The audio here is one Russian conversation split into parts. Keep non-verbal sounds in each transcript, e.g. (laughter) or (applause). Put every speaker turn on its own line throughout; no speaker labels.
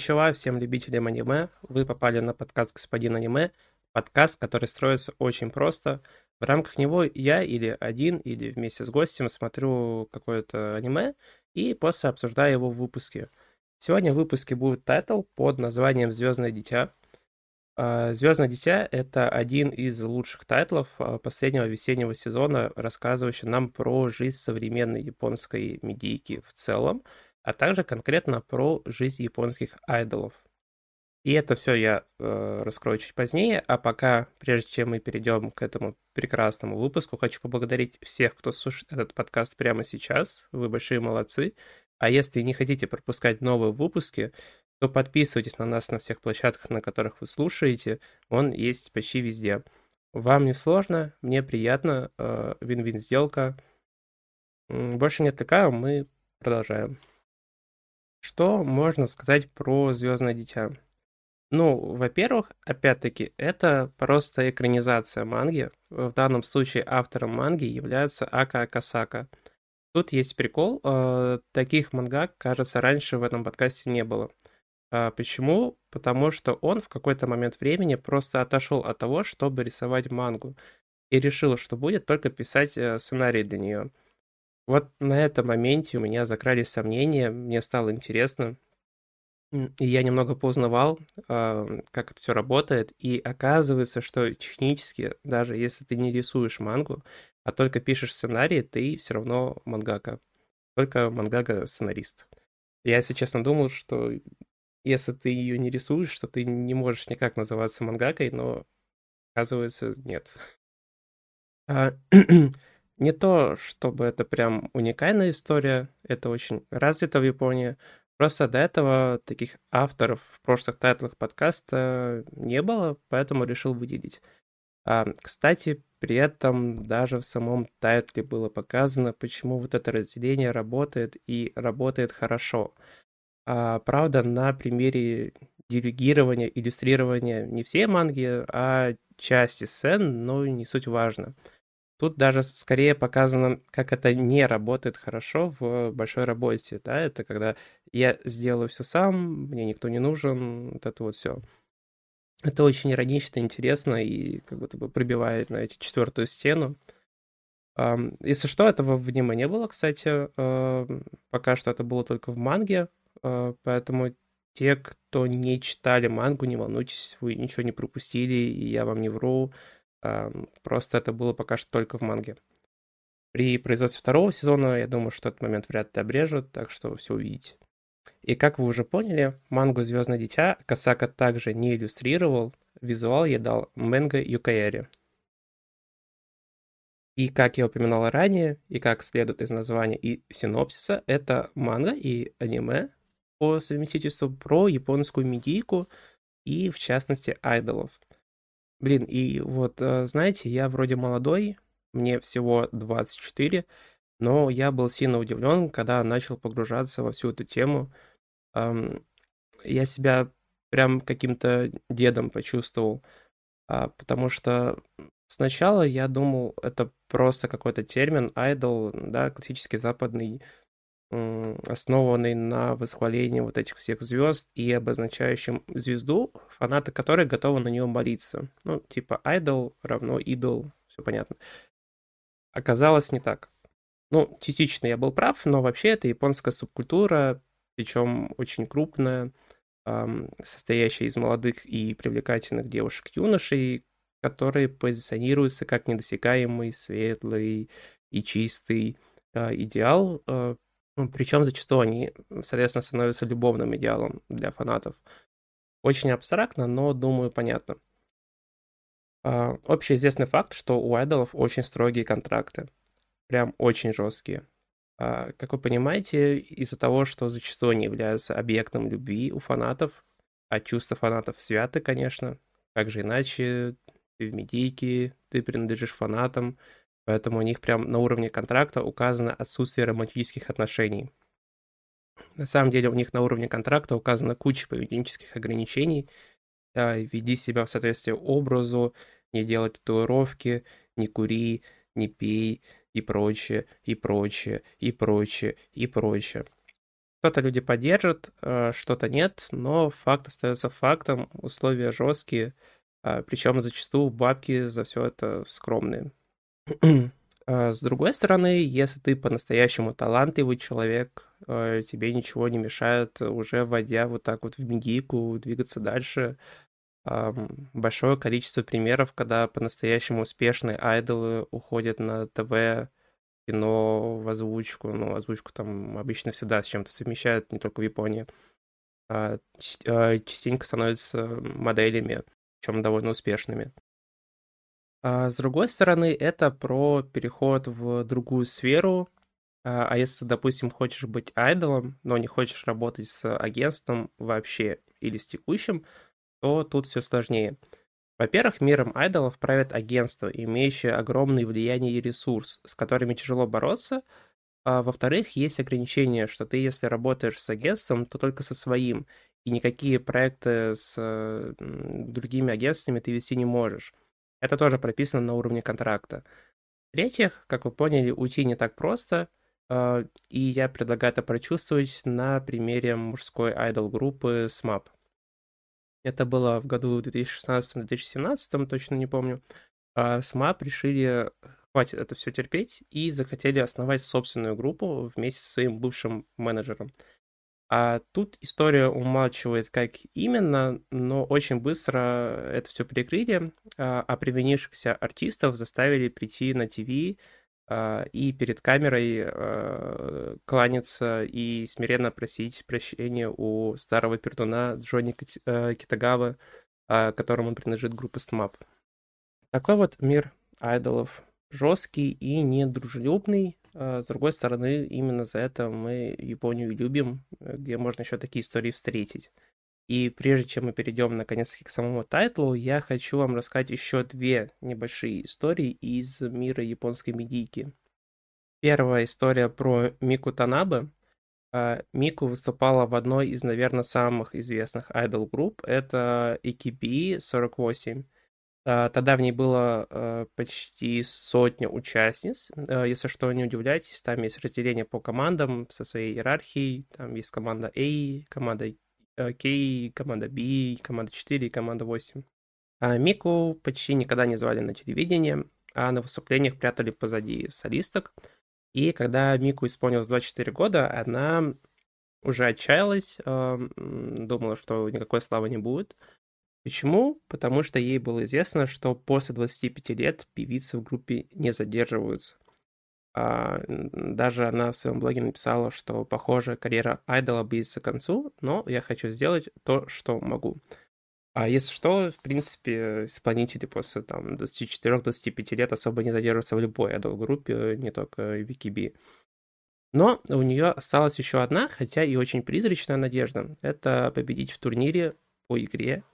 こんにちは всем любителям аниме. Вы попали на подкаст «Господин аниме». Подкаст, который строится очень просто. В рамках него я или один, или вместе с гостем смотрю какое-то аниме и после обсуждаю его в выпуске. Сегодня в выпуске будет тайтл под названием «Звездное дитя». А, «Звездное дитя» — это один из лучших тайтлов а, последнего весеннего сезона, рассказывающий нам про жизнь современной японской медийки в целом, а также конкретно про жизнь японских айдолов. И это все я э, раскрою чуть позднее, а пока, прежде чем мы перейдем к этому прекрасному выпуску, хочу поблагодарить всех, кто слушает этот подкаст прямо сейчас. Вы большие молодцы. А если не хотите пропускать новые выпуски, то подписывайтесь на нас на всех площадках, на которых вы слушаете. Он есть почти везде. Вам не сложно, мне приятно. Э, вин-вин сделка. Больше нет такая, мы продолжаем. Что можно сказать про Звездное дитя? Ну, во-первых, опять-таки, это просто экранизация манги. В данном случае автором манги является Ака Акасака. Тут есть прикол. Э, таких мангак, кажется, раньше в этом подкасте не было. А почему? Потому что он в какой-то момент времени просто отошел от того, чтобы рисовать мангу. И решил, что будет только писать э, сценарий для нее. Вот на этом моменте у меня закрались сомнения, мне стало интересно. И я немного поузнавал, а, как это все работает, и оказывается, что технически, даже если ты не рисуешь мангу, а только пишешь сценарий, ты все равно мангака. Только мангага-сценарист. Я, если честно, думал, что если ты ее не рисуешь, что ты не можешь никак называться мангакой, но оказывается, нет. (clears throat) (clears throat) Не то, чтобы это прям уникальная история, это очень развито в Японии. Просто до этого таких авторов в прошлых тайтлах подкаста не было, поэтому решил выделить. А, кстати, при этом даже в самом тайтле было показано, почему вот это разделение работает и работает хорошо. А, правда, на примере делегирования, иллюстрирования не все манги, а части сцен, но не суть важно. Тут даже скорее показано, как это не работает хорошо в большой работе, да, это когда я сделаю все сам, мне никто не нужен, вот это вот все. Это очень иронично, интересно и как будто бы пробивает, знаете, четвертую стену. Если что, этого в аниме не было, кстати. Пока что это было только в манге, а, поэтому те, кто не читали мангу, не волнуйтесь, вы ничего не пропустили, и я вам не вру. Просто это было пока что только в манге. При производстве второго сезона, я думаю, что этот момент вряд ли обрежут, так что все увидите. И как вы уже поняли, мангу «Звездное дитя» Касака также не иллюстрировал, визуал я дал Мэнго Юкаэри. И как я упоминал ранее, и как следует из названия и синопсиса, это манга и аниме по совместительству про японскую медийку и, в частности, айдолов – Блин, и вот, э, знаете, я вроде молодой, мне всего 24, но я был сильно удивлен, когда начал погружаться во всю эту тему. Я себя прям каким-то дедом почувствовал, а, потому что сначала я думал, это просто какой-то термин, айдол, да, классический западный основанный на восхвалении вот этих всех звезд и обозначающим звезду, фанаты которой готовы на нее молиться. Ну, типа idol равно идол, все понятно. Оказалось не так. Ну, частично я был прав, но вообще это японская субкультура, причем очень крупная, состоящая из молодых и привлекательных девушек-юношей, которые позиционируются как недосягаемый, светлый и чистый а, идеал, а, Причем зачастую они, соответственно, становятся любовным идеалом для фанатов. Очень абстрактно, но, думаю, понятно. А, общеизвестный факт, что у айдолов очень строгие контракты. Прям очень жесткие. А, как вы понимаете, из-за того, что зачастую они являются объектом любви у фанатов, а чувства фанатов святы, конечно, как же иначе, ты в медийке, ты принадлежишь фанатам, Поэтому у них прям на уровне контракта указано отсутствие романтических отношений. На самом деле у них на уровне контракта указана куча поведенческих ограничений. Да, веди себя в соответствии образу, не делай татуировки, не кури, не пей и прочее, и прочее, и прочее, и прочее. Что-то люди поддержат, э, что-то нет, но факт остается фактом, условия жесткие, а, причем зачастую бабки за все это скромные. (clears throat) А, с другой стороны, если ты по-настоящему талантливый человек, э, тебе ничего не мешает, уже войдя вот так вот в медийку, двигаться дальше. Большое количество примеров, когда по-настоящему успешные айдолы уходят на ТВ, кино, в озвучку. Ну, озвучку там обычно всегда с чем-то совмещают, не только в Японии. А, а, частенько становятся моделями, причем довольно успешными. А с другой стороны, это про переход в другую сферу. А, а если, допустим, хочешь быть айдолом, но не хочешь работать с агентством вообще или с текущим, то тут все сложнее. Во-первых, миром айдолов правят агентства, имеющие огромное влияние и ресурс, с которыми тяжело бороться. А во-вторых, есть ограничение, что ты, если работаешь с агентством, то только со своим, и никакие проекты с другими агентствами ты вести не можешь. Это тоже прописано на уровне контракта. В-третьих, как вы поняли, уйти не так просто, а, и я предлагаю это прочувствовать на примере мужской айдол-группы SMAP. Это было в году 2016-2017, точно не помню. А СМАП решили, хватит это все терпеть, и захотели основать собственную группу вместе со своим бывшим менеджером. А тут история умалчивает, как именно, но очень быстро это все перекрыли, а, а привинившихся артистов заставили прийти на ТВ а, и перед камерой а, кланяться и смиренно просить прощения у старого пердуна Джонни а, Китагава, которому он принадлежит группа SMAP. Такой вот мир айдолов жесткий и недружелюбный. С другой стороны, именно за это мы Японию любим, где можно еще такие истории встретить. И прежде чем мы перейдем наконец-таки к самому тайтлу, я хочу вам рассказать еще две небольшие истории из мира японской медийки. Первая история про Мику Танабе. А, Мику выступала в одной из, наверное, самых известных айдол групп. Это EKB 48. А, тогда в ней было а, почти сотня участниц. Если что, не удивляйтесь, там есть разделение по командам со своей иерархией. Там есть команда A, команда K, команда B, команда 4 и команда 8. А Мику почти никогда не звали на телевидение, а на выступлениях прятали позади солисток. И когда Мику исполнилось 24 года, она уже отчаялась, думала, что никакой славы не будет. Почему? Потому что ей было известно, что после 25 лет певицы в группе не задерживаются. А, даже она в своем блоге написала, что, похоже, карьера айдола близится к концу, но я хочу сделать то, что могу. А если что, в принципе, исполнители после там 24-25 лет особо не задерживаются в любой айдол-группе, не только в VKB. Но у нее осталась еще одна, хотя и очень призрачная надежда. Это победить в турнире по игре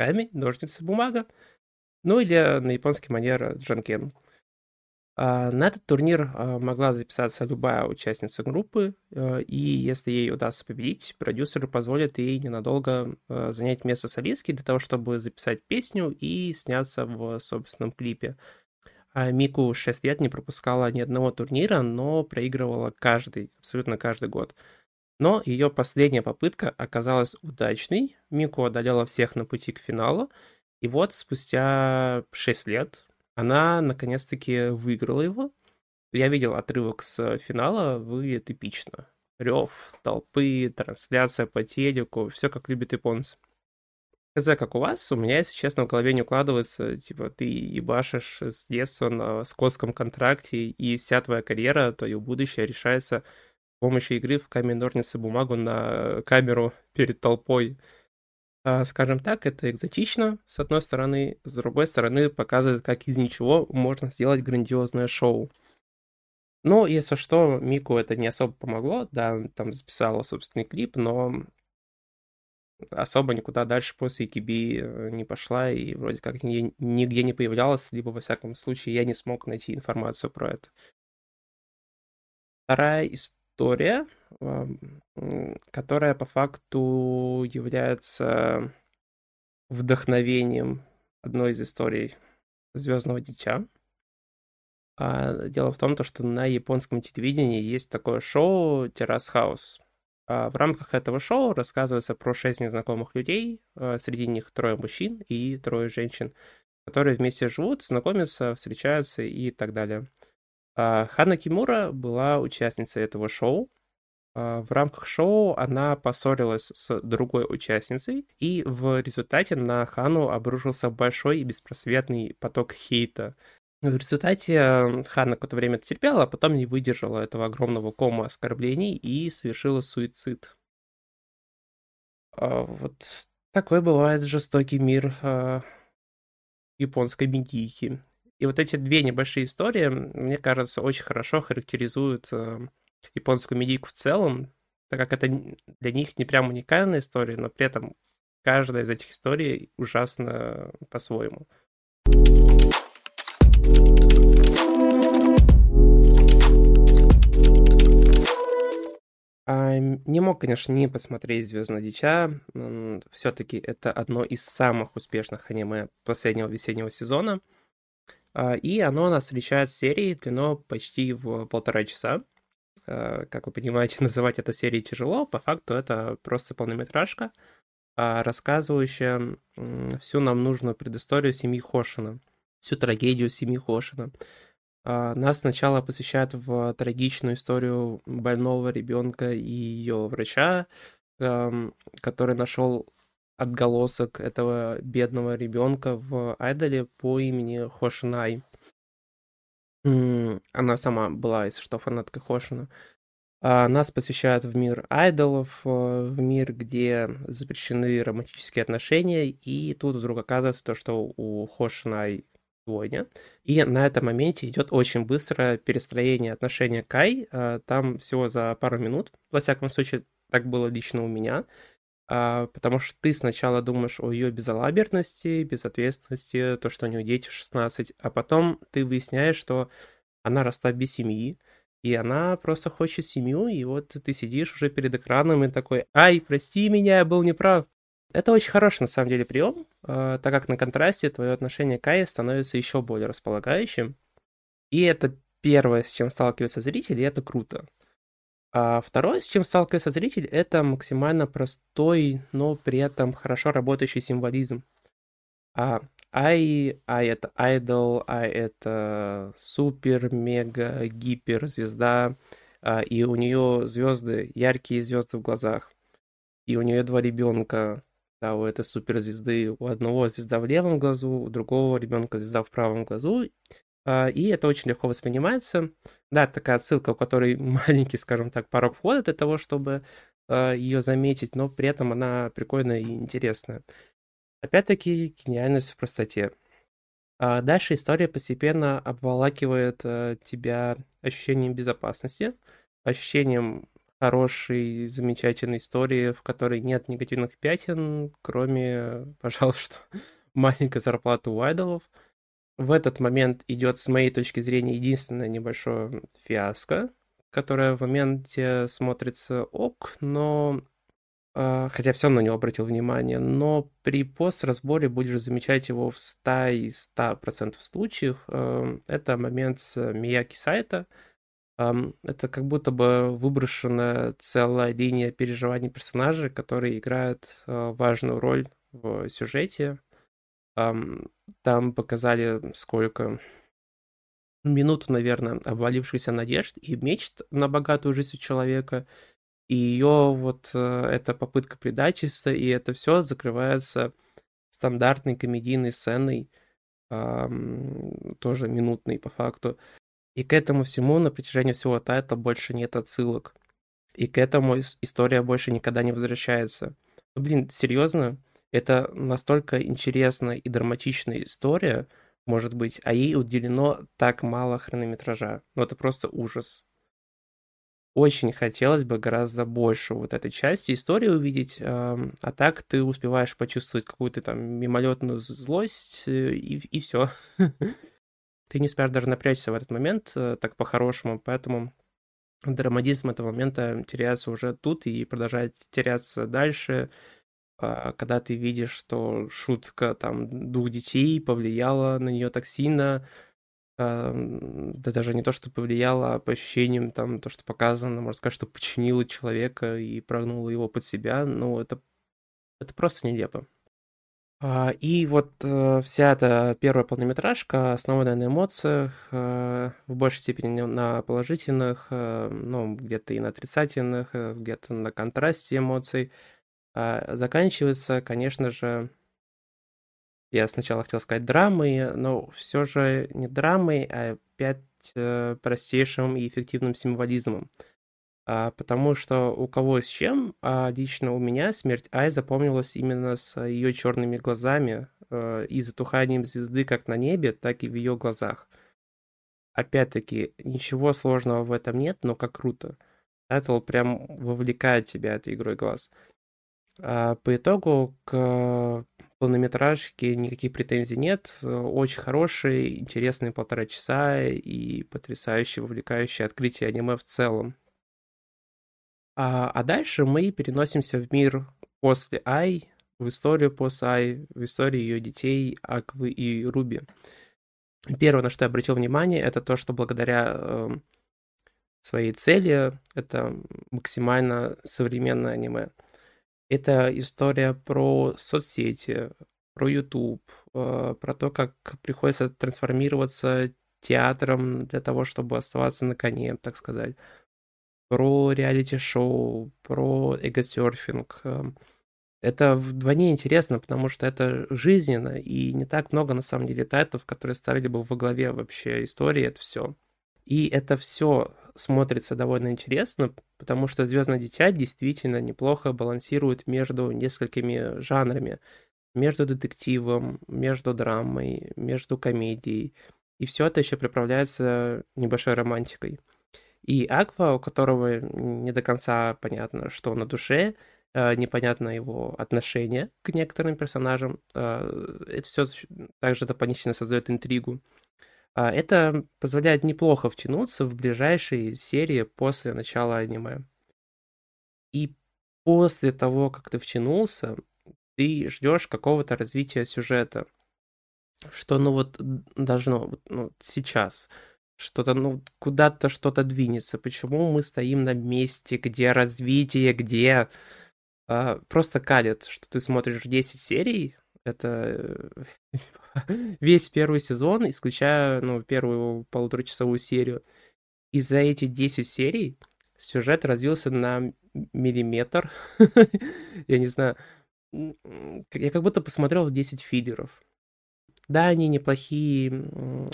камень, ножницы, бумага. Ну или на японский манер джанкен. А, на этот турнир а, могла записаться любая участница группы, а, и если ей удастся победить, продюсеры позволят ей ненадолго занять место солистки для того, чтобы записать песню и сняться в собственном клипе. Мику 6 лет не пропускала ни одного турнира, но проигрывала каждый, абсолютно каждый год. Но ее последняя попытка оказалась удачной. Мику одолела всех на пути к финалу. И вот спустя 6 лет, она наконец-таки выиграла его. Я видел отрывок с финала, выглядит эпично. Рев, толпы, трансляция по телеку, все как любят японцы. Хз, как у вас, у меня, если честно, в голове не укладывается, типа, ты ебашишь с детства на скотском контракте, и вся твоя карьера, твое будущее решается помощью игры в камень, ножницы, бумагу на камеру перед толпой. А, скажем так, это экзотично, с одной стороны, с другой стороны, показывает, как из ничего можно сделать грандиозное шоу. Но, если что, Мику это не особо помогло, да, он там записала собственный клип, но особо никуда дальше после EKB э, не пошла и вроде как нигде, не появлялась, либо, во всяком случае, я не смог найти информацию про это. Вторая история которая по факту является вдохновением одной из историй Звездного дитя. А дело в том, что на японском телевидении есть такое шоу Террас Хаус. А в рамках этого шоу рассказывается про шесть незнакомых людей, а, среди них трое мужчин и трое женщин, которые вместе живут, знакомятся, встречаются и так далее. А, Хана Кимура была участницей этого шоу. В рамках шоу она поссорилась с другой участницей, и в результате на Хану обрушился большой и беспросветный поток хейта. В результате Ханна какое-то время терпела, а потом не выдержала этого огромного кома оскорблений и совершила суицид. Вот такой бывает жестокий мир японской медийки. И вот эти две небольшие истории, мне кажется, очень хорошо характеризуют э, японскую медийку в целом, так как это для них не прям уникальная история, но при этом каждая из этих историй ужасно по-своему. А, не мог, конечно, не посмотреть «Звездное дитя». Все-таки это одно из самых успешных аниме последнего весеннего сезона. А, и оно нас встречает серией длиной почти в полтора часа. А, как вы понимаете, (laughs) называть это серией тяжело. По факту это просто полнометражка, рассказывающая всю нам нужную предысторию семьи Хошина, всю трагедию семьи Хошина. А, нас сначала посвящают в трагичную историю больного ребенка и ее врача, который нашел отголосок этого бедного ребенка в айдоле по имени Хошинай. Она сама была, если что, фанаткой Хошина. А, нас посвящают в мир айдолов, э, в мир, где запрещены романтические отношения, и тут вдруг оказывается то, что у Хошинай сегодня. И на этом моменте идет очень быстрое перестроение отношения Кай. А, там всего за пару минут. Во всяком случае, так было лично у меня. А, потому что ты сначала думаешь о ее безалаберности, безответственности, то, что у нее дети в 16, а потом ты выясняешь, что она росла без семьи, и она просто хочет семью, и вот ты сидишь уже перед экраном и такой, ай, прости меня, я был неправ. Это очень хороший, на самом деле, прием, э, так как на контрасте твое отношение к Кае становится еще более располагающим. И это первое, с чем сталкивается зритель, и это круто. А второе, с чем сталкивается зритель, это максимально простой, но при этом хорошо работающий символизм. А Ай, Ай это айдол, Ай это супер, мега, гипер звезда, а, и у нее звезды, яркие звезды в глазах. И у нее два ребенка, да, у этой суперзвезды, у одного звезда в левом глазу, у другого ребенка звезда в правом глазу. А, и это очень легко воспринимается. Да, такая отсылка, у которой (laughs) маленький, скажем так, порог входа для того, чтобы а, ее заметить, но при этом она прикольная и интересная. Опять-таки, гениальность в простоте. А дальше история постепенно обволакивает тебя ощущением безопасности, ощущением хорошей, замечательной истории, в которой нет негативных пятен, кроме, пожалуйста, (laughs) маленькой зарплаты у айдолов. В этот момент идет, с моей точки зрения, единственное небольшое фиаско, которое в моменте смотрится ок, но Uh, хотя все на него обратил внимание, но при пост-разборе будешь замечать его в 100 и 100% случаев. Uh, это момент с Мияки Сайта, это как будто бы выброшена целая линия переживаний персонажей, которые играют э, важную роль в сюжете. Там показали сколько минуту, наверное, обвалившихся надежд и мечт на богатую жизнь у человека. И ее вот э, эта попытка предательства, и это все закрывается стандартной комедийной сценой, тоже минутной по факту. И к этому всему на протяжении всего тайтла больше нет отсылок. И к этому история больше никогда не возвращается. Блин, серьезно? Это настолько интересная и драматичная история, может быть, а ей уделено так мало хронометража. Ну, это просто ужас. Очень хотелось бы гораздо больше вот этой части истории увидеть, а так ты успеваешь почувствовать какую-то там мимолетную злость, э, и, и все. (laughs) ты не успеешь даже напрячься в этот момент э, так по-хорошему, поэтому драматизм этого момента теряется уже тут и продолжает теряться дальше, когда ты видишь, что шутка там двух детей повлияла на нее так сильно, а, да даже не то, что повлияло, а по ощущениям, там, то, что показано, можно сказать, что починило человека и прогнуло его под себя, ну, это, это просто нелепо. А, и вот э, вся эта первая полнометражка основана на эмоциях, э, в большей степени на положительных, э, ну, где-то и на отрицательных, где-то на контрасте эмоций. А заканчивается, конечно же, я сначала хотел сказать драмой, но все же не драмой, а опять простейшим и эффективным символизмом. А, потому что у кого с чем, а лично у меня смерть Ай запомнилась именно с ее черными глазами э, и затуханием звезды как на небе, так и в ее глазах. Опять-таки, ничего сложного в этом нет, но как круто. Тайтл прям вовлекает тебя этой игрой глаз. А по итогу к полнометражке никаких претензий нет. Очень хороший, интересный полтора часа и потрясающее, вовлекающее открытие аниме в целом. А, а дальше мы переносимся в мир после Ай, в историю после Ай, в историю ее детей Аквы и Руби. Первое, на что я обратил внимание, это то, что благодаря э, своей цели это максимально современное аниме. Это история про соцсети, про YouTube, э, про то, как приходится трансформироваться театром для того, чтобы оставаться на коне, так сказать про реалити-шоу, про эгосерфинг. Эм, это вдвойне интересно, потому что это жизненно, и не так много, на самом деле, тайтов, которые ставили бы во главе вообще истории это все. И это все смотрится довольно интересно, потому что Звездное дитя действительно неплохо балансирует между несколькими жанрами. Между детективом, между драмой, между комедией. И все это еще приправляется небольшой романтикой. И Аква, у которого не до конца понятно, что на душе, э, непонятно его отношение к некоторым персонажам. Э, это все также дополнительно создает интригу. А, это позволяет неплохо втянуться в ближайшие серии после начала аниме. И после того, как ты втянулся, ты ждешь какого-то развития сюжета. Что, ну вот, должно, ну, сейчас что-то, ну, куда-то что-то двинется. Почему мы стоим на месте, где развитие, где... А, просто калит, что ты смотришь 10 серий, это (laughs) весь первый сезон, исключая, ну, первую полуторачасовую серию. И за эти 10 серий сюжет развился на миллиметр. (laughs) Я не знаю. Я как будто посмотрел 10 фидеров. Да, они неплохие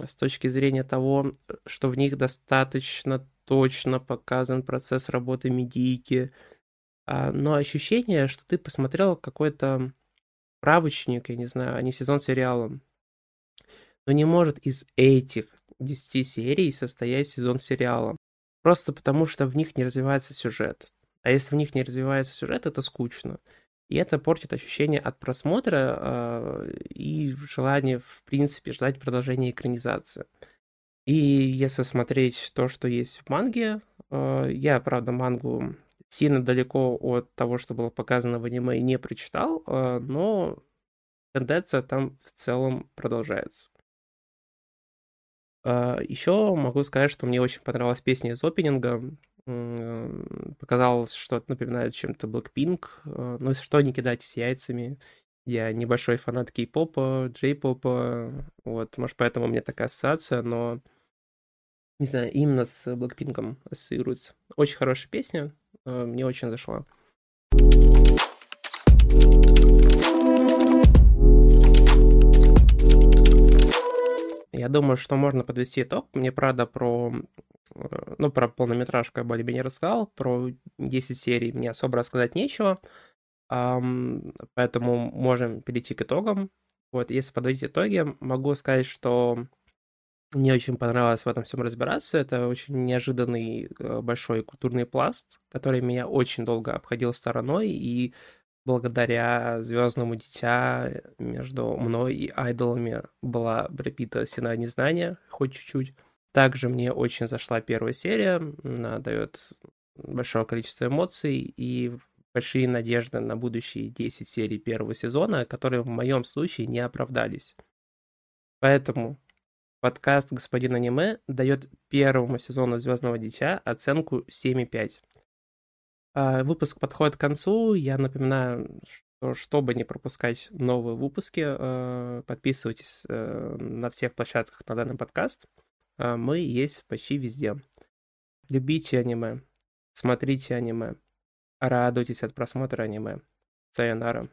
с точки зрения того, что в них достаточно точно показан процесс работы медийки, а, но ощущение, что ты посмотрел какой-то правочник, я не знаю, а не сезон сериала. Но не может из этих 10 серий состоять сезон сериала. Просто потому, что в них не развивается сюжет. А если в них не развивается сюжет, это скучно. И это портит ощущение от просмотра э, и желание, в принципе, ждать продолжения экранизации. И если смотреть то, что есть в манге, э, я, правда, мангу сильно далеко от того, что было показано в аниме, не прочитал, э, но тенденция там в целом продолжается. Э, еще могу сказать, что мне очень понравилась песня из опенинга показалось, что это напоминает чем-то Blackpink. Э, ну, если что, не кидайтесь яйцами. Я небольшой фанат кей-попа, джей-попа, вот, может, поэтому у меня такая ассоциация, но, не знаю, именно с Blackpink ассоциируется. Очень хорошая песня, э, мне очень зашла. Я думаю, что можно подвести итог. Мне, правда, про Э, ну, про полнометражку я более-менее рассказал, про 10 серий мне особо рассказать нечего, поэтому можем перейти к итогам. Вот, если подводить итоги, могу сказать, что мне очень понравилось в этом всем разбираться. Это очень неожиданный э, большой культурный пласт, который меня очень долго обходил стороной, и благодаря Звездному дитя между мной и айдолами была припита стена незнания, хоть чуть-чуть. Также мне очень зашла первая серия, она дает большое количество эмоций и большие надежды на будущие 10 серий первого сезона, которые в моем случае не оправдались. Поэтому Подкаст «Господин аниме» дает первому сезону «Звездного дитя» оценку 7,5. А, выпуск подходит к концу. Я напоминаю, что чтобы не пропускать новые выпуски, э, подписывайтесь э, на всех площадках на данный подкаст. А, мы есть почти везде. Любите аниме, смотрите аниме, радуйтесь от просмотра аниме. Sayonara.